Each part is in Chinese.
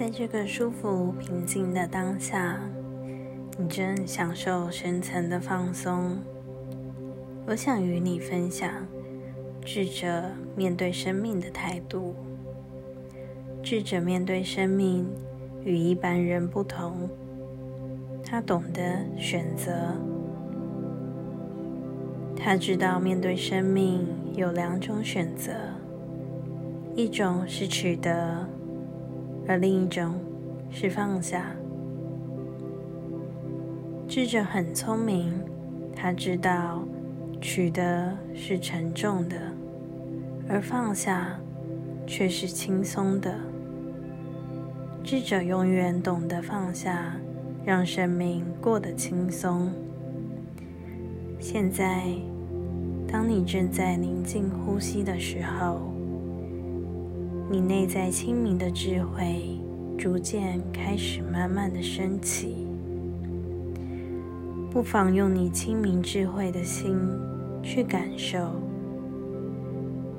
在这个舒服平静的当下，你正享受深层的放松。我想与你分享智者面对生命的态度。智者面对生命与一般人不同，他懂得选择。他知道面对生命有两种选择，一种是取得。而另一种是放下。智者很聪明，他知道取得是沉重的，而放下却是轻松的。智者永远懂得放下，让生命过得轻松。现在，当你正在宁静呼吸的时候。你内在清明的智慧逐渐开始慢慢的升起，不妨用你清明智慧的心去感受，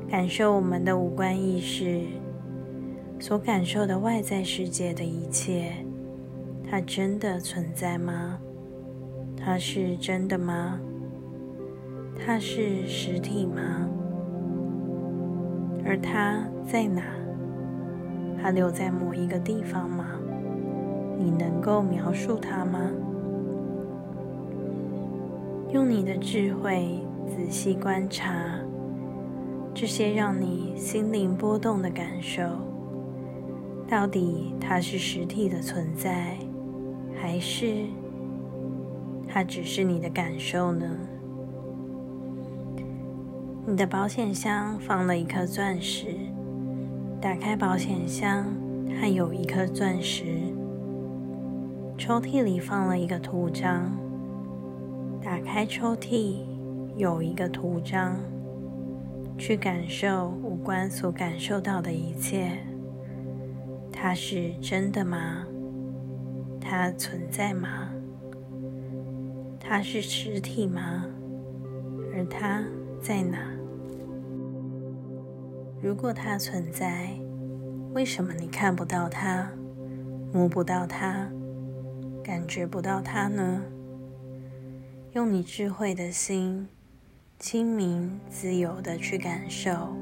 感受我们的五官意识所感受的外在世界的一切，它真的存在吗？它是真的吗？它是实体吗？而它在哪？它留在某一个地方吗？你能够描述它吗？用你的智慧仔细观察这些让你心灵波动的感受，到底它是实体的存在，还是它只是你的感受呢？你的保险箱放了一颗钻石。打开保险箱，还有一颗钻石。抽屉里放了一个图章。打开抽屉，有一个图章。去感受五官所感受到的一切，它是真的吗？它存在吗？它是实体吗？而它在哪？如果它存在，为什么你看不到它、摸不到它、感觉不到它呢？用你智慧的心，清明、自由的去感受，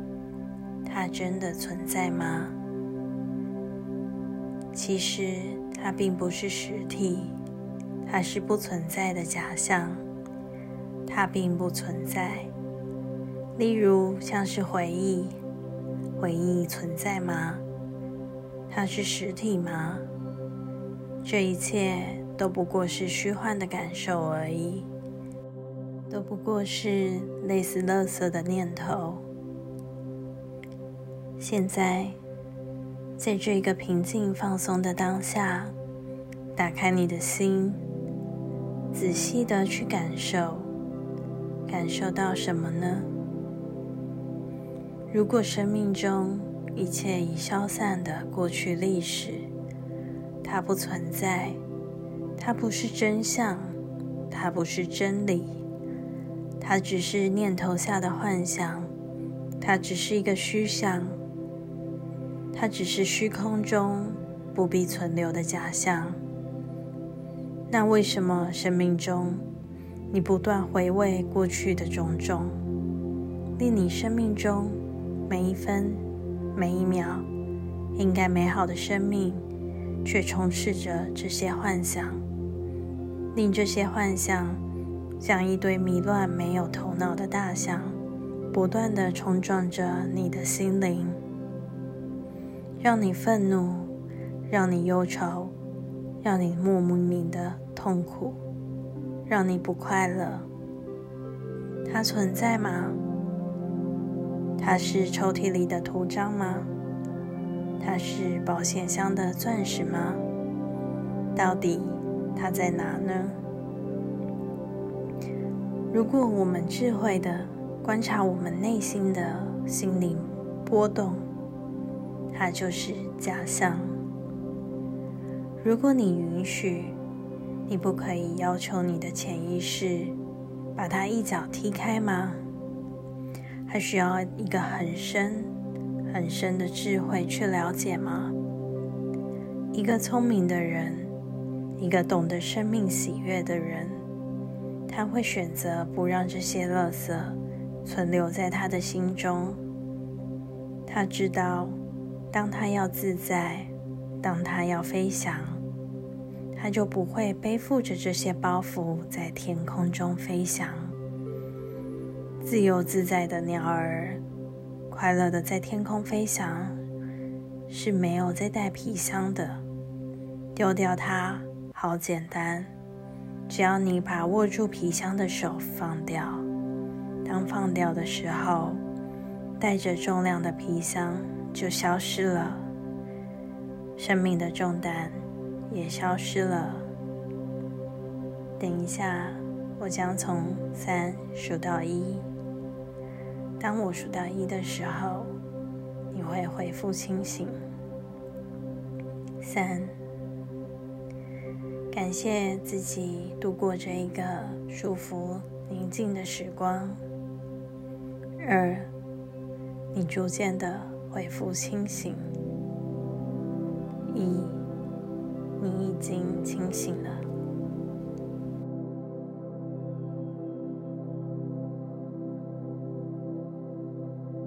它真的存在吗？其实它并不是实体，它是不存在的假象，它并不存在。例如，像是回忆。回忆存在吗？它是实体吗？这一切都不过是虚幻的感受而已，都不过是类似垃圾的念头。现在，在这个平静放松的当下，打开你的心，仔细的去感受，感受到什么呢？如果生命中一切已消散的过去历史，它不存在，它不是真相，它不是真理，它只是念头下的幻想，它只是一个虚像，它只是虚空中不必存留的假象。那为什么生命中你不断回味过去的种种，令你生命中？每一分，每一秒，应该美好的生命，却充斥着这些幻想，令这些幻想像一堆迷乱、没有头脑的大象，不断的冲撞着你的心灵，让你愤怒，让你忧愁，让你莫名的痛苦，让你不快乐。它存在吗？它是抽屉里的图章吗？它是保险箱的钻石吗？到底它在哪呢？如果我们智慧的观察我们内心的心灵波动，它就是假象。如果你允许，你不可以要求你的潜意识把它一脚踢开吗？还需要一个很深、很深的智慧去了解吗？一个聪明的人，一个懂得生命喜悦的人，他会选择不让这些垃圾存留在他的心中。他知道，当他要自在，当他要飞翔，他就不会背负着这些包袱在天空中飞翔。自由自在的鸟儿，快乐的在天空飞翔，是没有再带皮箱的。丢掉它，好简单，只要你把握住皮箱的手放掉。当放掉的时候，带着重量的皮箱就消失了，生命的重担也消失了。等一下，我将从三数到一。当我数到一的时候，你会恢复清醒。三，感谢自己度过这一个舒服宁静的时光。二，你逐渐的恢复清醒。一，你已经清醒了。